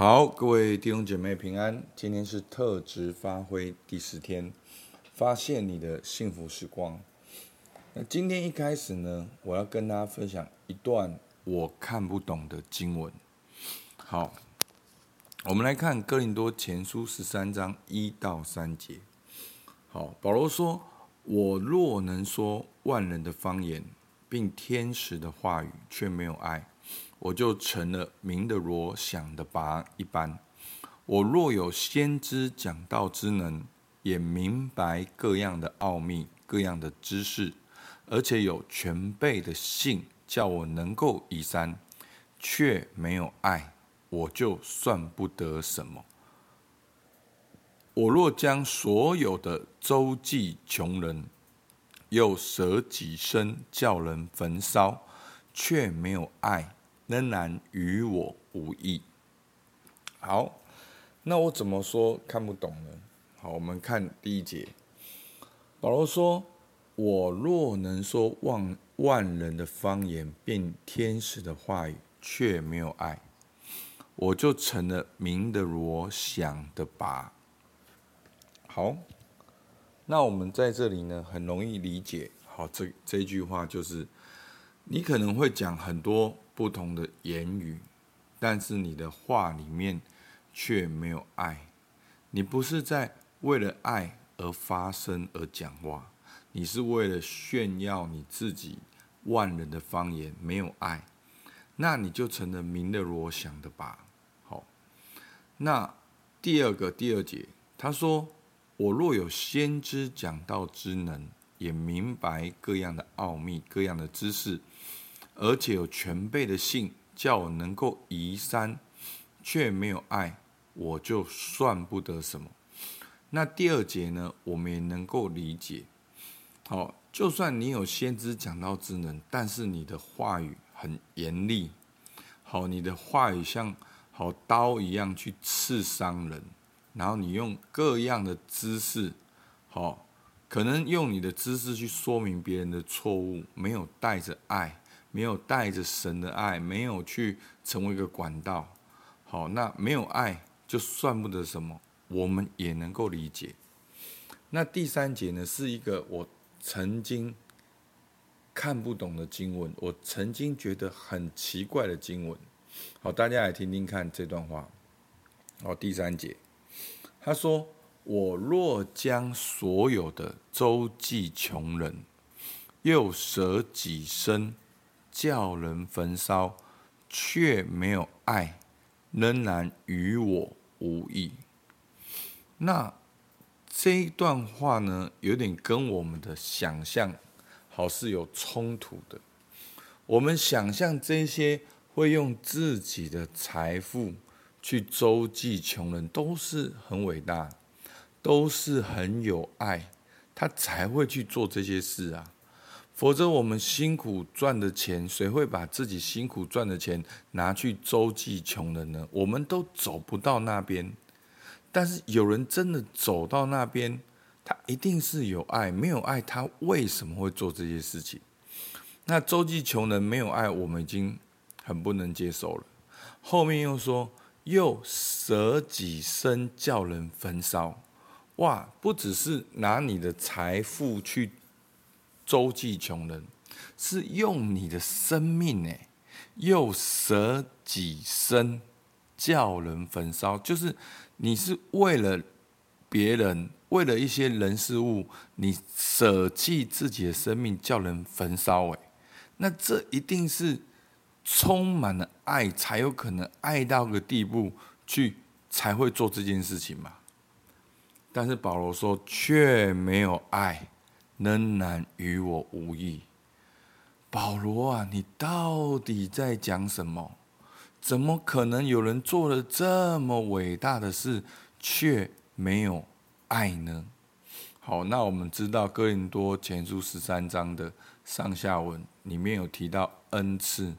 好，各位弟兄姐妹平安。今天是特质发挥第十天，发现你的幸福时光。那今天一开始呢，我要跟大家分享一段我看不懂的经文。好，我们来看哥林多前书十三章一到三节。好，保罗说：“我若能说万人的方言，并天使的话语，却没有爱。”我就成了明的罗，想的拔一般。我若有先知讲道之能，也明白各样的奥秘、各样的知识，而且有全备的信，叫我能够移山，却没有爱，我就算不得什么。我若将所有的周济穷人，又舍己身叫人焚烧，却没有爱。仍然与我无异。好，那我怎么说看不懂呢？好，我们看第一节。保罗说：“我若能说万万人的方言，并天使的话语，却没有爱，我就成了明的锣，响的拔。”好，那我们在这里呢，很容易理解。好，这这句话就是，你可能会讲很多。不同的言语，但是你的话里面却没有爱。你不是在为了爱而发声而讲话，你是为了炫耀你自己万人的方言，没有爱，那你就成了明的锣响的吧。好，那第二个第二节，他说：“我若有先知讲道之能，也明白各样的奥秘，各样的知识。”而且有全备的信，叫我能够移山，却没有爱，我就算不得什么。那第二节呢，我们也能够理解。好，就算你有先知讲道之能，但是你的话语很严厉，好，你的话语像好刀一样去刺伤人，然后你用各样的姿势，好，可能用你的知识去说明别人的错误，没有带着爱。没有带着神的爱，没有去成为一个管道，好，那没有爱就算不得什么，我们也能够理解。那第三节呢，是一个我曾经看不懂的经文，我曾经觉得很奇怪的经文。好，大家来听听看这段话。好，第三节，他说：“我若将所有的周济穷人，又舍己身。”叫人焚烧，却没有爱，仍然与我无异。那这一段话呢，有点跟我们的想象好是有冲突的。我们想象这些会用自己的财富去周济穷人，都是很伟大，都是很有爱，他才会去做这些事啊。否则，我们辛苦赚的钱，谁会把自己辛苦赚的钱拿去周济穷人呢？我们都走不到那边。但是有人真的走到那边，他一定是有爱。没有爱，他为什么会做这些事情？那周济穷人没有爱，我们已经很不能接受了。后面又说，又舍己身叫人焚烧。哇，不只是拿你的财富去。周济穷人是用你的生命呢，又舍己身叫人焚烧，就是你是为了别人，为了一些人事物，你舍弃自己的生命叫人焚烧。哎，那这一定是充满了爱，才有可能爱到个地步去，才会做这件事情嘛。但是保罗说，却没有爱。仍然与我无异。保罗啊，你到底在讲什么？怎么可能有人做了这么伟大的事，却没有爱呢？好，那我们知道哥林多前书十三章的上下文里面有提到恩赐，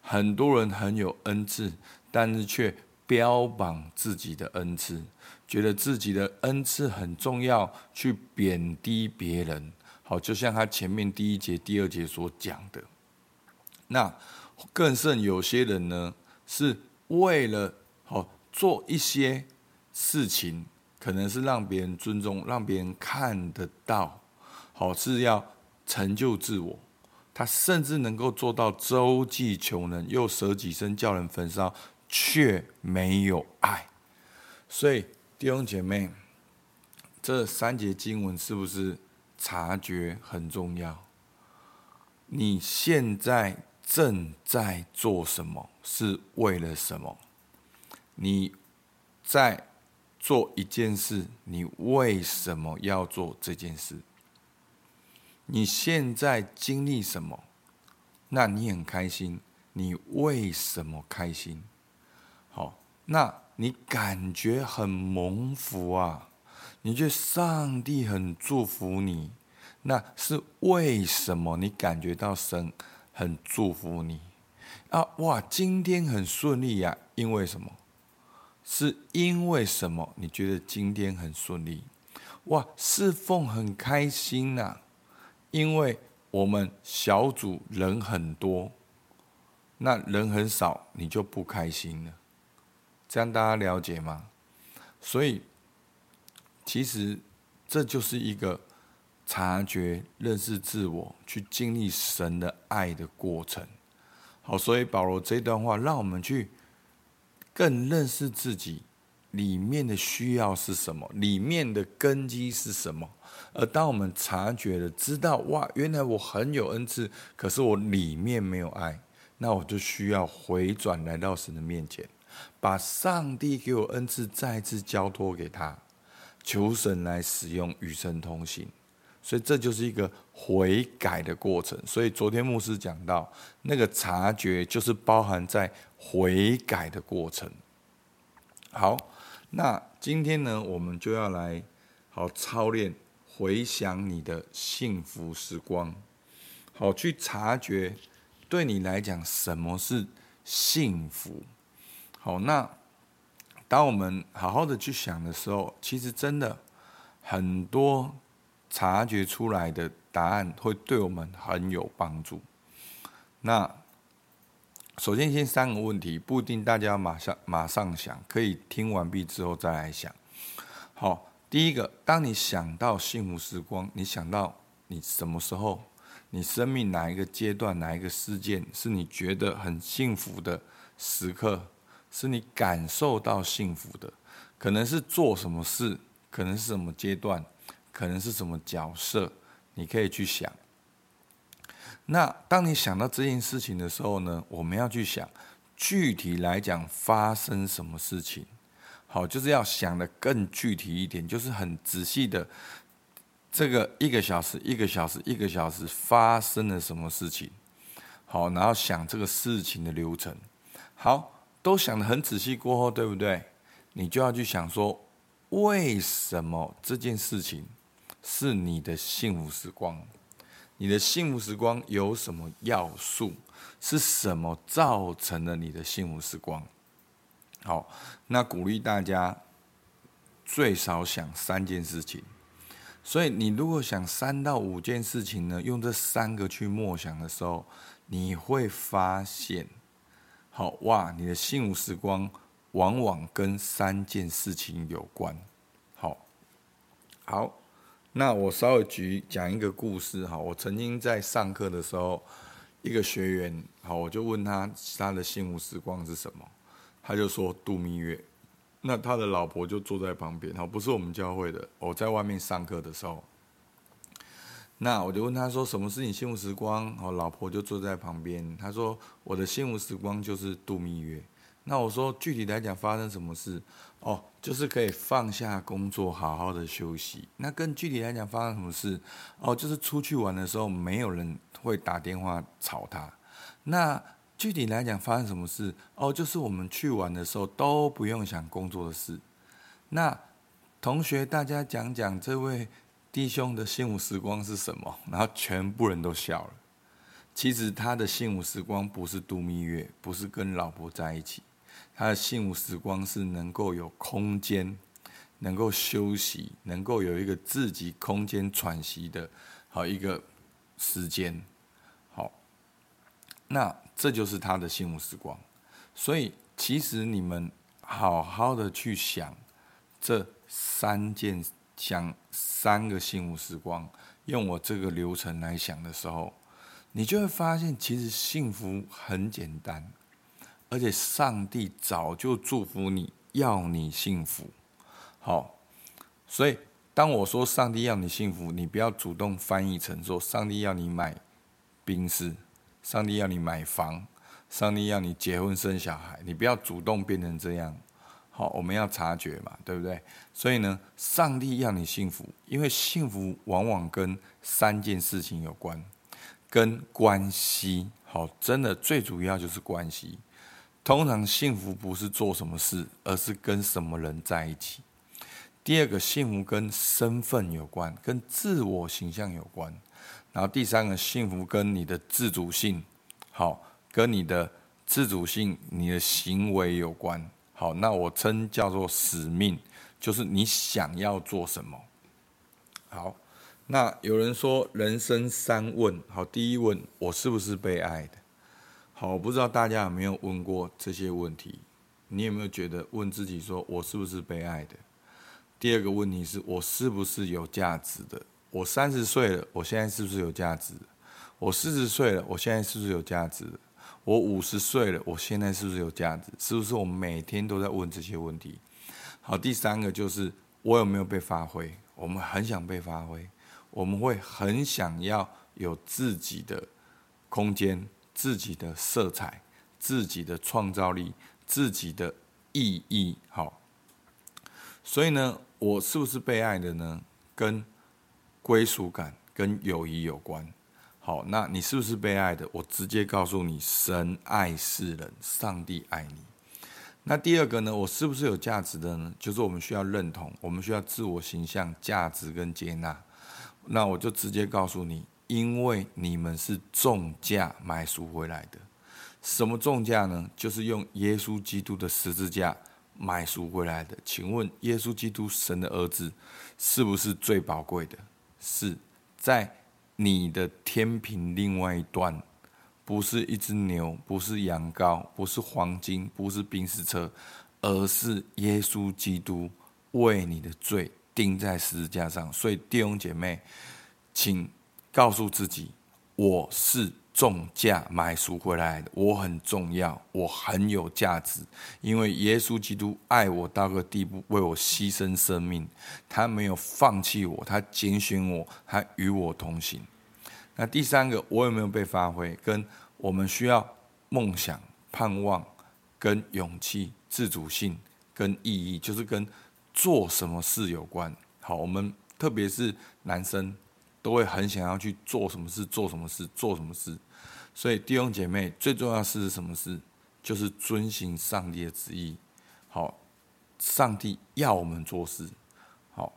很多人很有恩赐，但是却标榜自己的恩赐。觉得自己的恩赐很重要，去贬低别人。好，就像他前面第一节、第二节所讲的，那更甚，有些人呢是为了好做一些事情，可能是让别人尊重，让别人看得到，好是要成就自我。他甚至能够做到周济穷人，又舍己身叫人焚烧，却没有爱。所以弟兄姐妹，这三节经文是不是察觉很重要？你现在正在做什么？是为了什么？你在做一件事，你为什么要做这件事？你现在经历什么？那你很开心，你为什么开心？好，那你感觉很蒙福啊？你觉得上帝很祝福你？那是为什么？你感觉到神很祝福你啊？哇，今天很顺利呀？因为什么？是因为什么？你觉得今天很顺利？哇，侍奉很开心呐？因为我们小组人很多，那人很少，你就不开心了。这样大家了解吗？所以，其实这就是一个察觉、认识自我、去经历神的爱的过程。好，所以保罗这段话让我们去更认识自己。里面的需要是什么？里面的根基是什么？而当我们察觉了，知道哇，原来我很有恩赐，可是我里面没有爱，那我就需要回转来到神的面前，把上帝给我恩赐再次交托给他，求神来使用，与神同行。所以这就是一个悔改的过程。所以昨天牧师讲到，那个察觉就是包含在悔改的过程。好。那今天呢，我们就要来好操练回想你的幸福时光，好去察觉对你来讲什么是幸福。好，那当我们好好的去想的时候，其实真的很多察觉出来的答案会对我们很有帮助。那。首先，先三个问题，不一定大家马上马上想，可以听完毕之后再来想。好，第一个，当你想到幸福时光，你想到你什么时候，你生命哪一个阶段，哪一个事件是你觉得很幸福的时刻，是你感受到幸福的，可能是做什么事，可能是什么阶段，可能是什么角色，你可以去想。那当你想到这件事情的时候呢，我们要去想，具体来讲发生什么事情。好，就是要想的更具体一点，就是很仔细的，这个一个小时、一个小时、一个小时发生了什么事情。好，然后想这个事情的流程。好，都想得很仔细过后，对不对？你就要去想说，为什么这件事情是你的幸福时光？你的幸福时光有什么要素？是什么造成了你的幸福时光？好，那鼓励大家最少想三件事情。所以你如果想三到五件事情呢，用这三个去默想的时候，你会发现，好哇，你的幸福时光往往跟三件事情有关。好，好。那我稍微举讲一个故事哈，我曾经在上课的时候，一个学员好，我就问他他的幸福时光是什么，他就说度蜜月。那他的老婆就坐在旁边，哈，不是我们教会的，我在外面上课的时候，那我就问他说什么是你幸福时光？好，老婆就坐在旁边，他说我的幸福时光就是度蜜月。那我说具体来讲发生什么事？哦，就是可以放下工作，好好的休息。那更具体来讲，发生什么事？哦，就是出去玩的时候，没有人会打电话吵他。那具体来讲，发生什么事？哦，就是我们去玩的时候都不用想工作的事。那同学，大家讲讲这位弟兄的幸福时光是什么？然后全部人都笑了。其实他的幸福时光不是度蜜月，不是跟老婆在一起。他的幸福时光是能够有空间，能够休息，能够有一个自己空间喘息的好一个时间。好，那这就是他的幸福时光。所以，其实你们好好的去想这三件，想三个幸福时光，用我这个流程来想的时候，你就会发现，其实幸福很简单，而且上帝早就祝福你，要你幸福。好，所以当我说上帝要你幸福，你不要主动翻译成说上帝要你买冰丝，上帝要你买房。上帝要你结婚生小孩，你不要主动变成这样。好，我们要察觉嘛，对不对？所以呢，上帝要你幸福，因为幸福往往跟三件事情有关，跟关系。好，真的最主要就是关系。通常幸福不是做什么事，而是跟什么人在一起。第二个，幸福跟身份有关，跟自我形象有关。然后第三个，幸福跟你的自主性。好。跟你的自主性、你的行为有关。好，那我称叫做使命，就是你想要做什么。好，那有人说人生三问。好，第一问，我是不是被爱的？好，我不知道大家有没有问过这些问题。你有没有觉得问自己说我是不是被爱的？第二个问题是我是不是有价值的？我三十岁了，我现在是不是有价值？我四十岁了，我现在是不是有价值？我五十岁了，我现在是不是有价值？是不是我每天都在问这些问题？好，第三个就是我有没有被发挥？我们很想被发挥，我们会很想要有自己的空间、自己的色彩、自己的创造力、自己的意义。好，所以呢，我是不是被爱的呢？跟归属感、跟友谊有关。好，那你是不是被爱的？我直接告诉你，神爱世人，上帝爱你。那第二个呢？我是不是有价值的呢？就是我们需要认同，我们需要自我形象、价值跟接纳。那我就直接告诉你，因为你们是重价买赎回来的。什么重价呢？就是用耶稣基督的十字架买赎回来的。请问，耶稣基督神的儿子是不是最宝贵的？是在。你的天平另外一端，不是一只牛，不是羊羔，不是黄金，不是宾士车，而是耶稣基督为你的罪钉在十字架上。所以弟兄姐妹，请告诉自己，我是。重价买赎回来的，我很重要，我很有价值，因为耶稣基督爱我到个地步，为我牺牲生命，他没有放弃我，他拣选我，他与我同行。那第三个，我有没有被发挥？跟我们需要梦想、盼望、跟勇气、自主性、跟意义，就是跟做什么事有关。好，我们特别是男生。都会很想要去做什么事，做什么事，做什么事。所以弟兄姐妹，最重要的是什么事？就是遵行上帝的旨意。好，上帝要我们做事。好，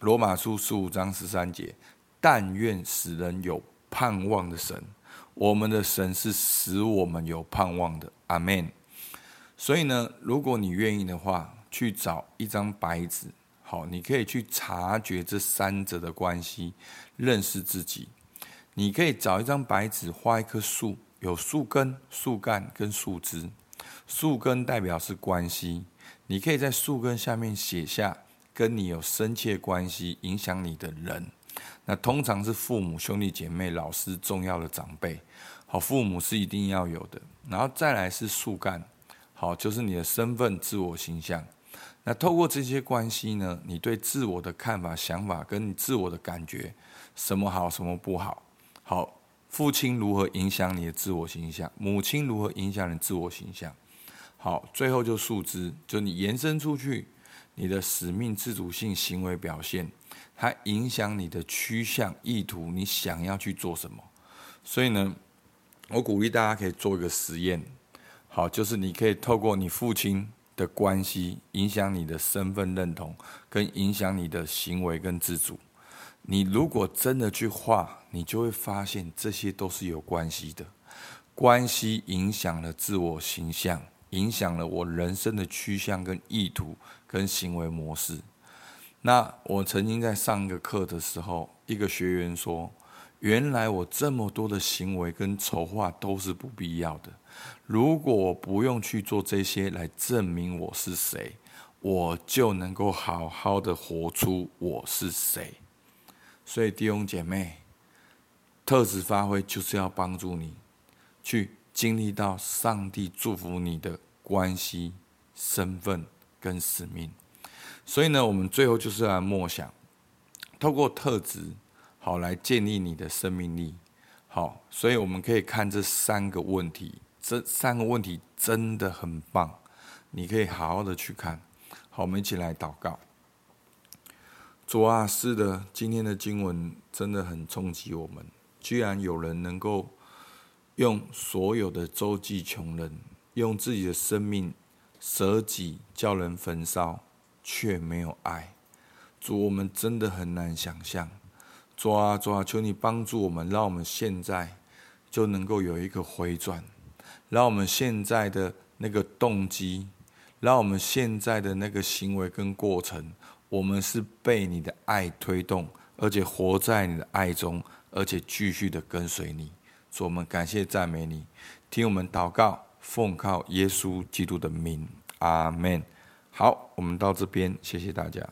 罗马书十五章十三节：但愿使人有盼望的神，我们的神是使我们有盼望的。阿门。所以呢，如果你愿意的话，去找一张白纸。好，你可以去察觉这三者的关系，认识自己。你可以找一张白纸，画一棵树，有树根、树干跟树枝。树根代表是关系，你可以在树根下面写下跟你有深切关系、影响你的人。那通常是父母、兄弟姐妹、老师、重要的长辈。好，父母是一定要有的。然后再来是树干，好，就是你的身份、自我形象。那透过这些关系呢，你对自我的看法、想法，跟你自我的感觉，什么好，什么不好？好，父亲如何影响你的自我形象？母亲如何影响你自我形象？好，最后就树枝，就你延伸出去，你的使命、自主性、行为表现，它影响你的趋向、意图，你想要去做什么？所以呢，我鼓励大家可以做一个实验，好，就是你可以透过你父亲。的关系影响你的身份认同，跟影响你的行为跟自主。你如果真的去画，你就会发现这些都是有关系的。关系影响了自我形象，影响了我人生的趋向跟意图跟行为模式。那我曾经在上一个课的时候，一个学员说：“原来我这么多的行为跟筹划都是不必要的。如果我不用去做这些来证明我是谁，我就能够好好的活出我是谁。所以弟兄姐妹，特质发挥就是要帮助你去经历到上帝祝福你的关系、身份跟使命。所以呢，我们最后就是来默想，透过特质，好来建立你的生命力。好，所以我们可以看这三个问题。这三个问题真的很棒，你可以好好的去看。好，我们一起来祷告。主啊，是的，今天的经文真的很冲击我们。居然有人能够用所有的周济穷人，用自己的生命舍己叫人焚烧，却没有爱。主，我们真的很难想象。主啊，主啊，求你帮助我们，让我们现在就能够有一个回转。让我们现在的那个动机，让我们现在的那个行为跟过程，我们是被你的爱推动，而且活在你的爱中，而且继续的跟随你。主，我们感谢赞美你，听我们祷告，奉靠耶稣基督的名，阿门。好，我们到这边，谢谢大家。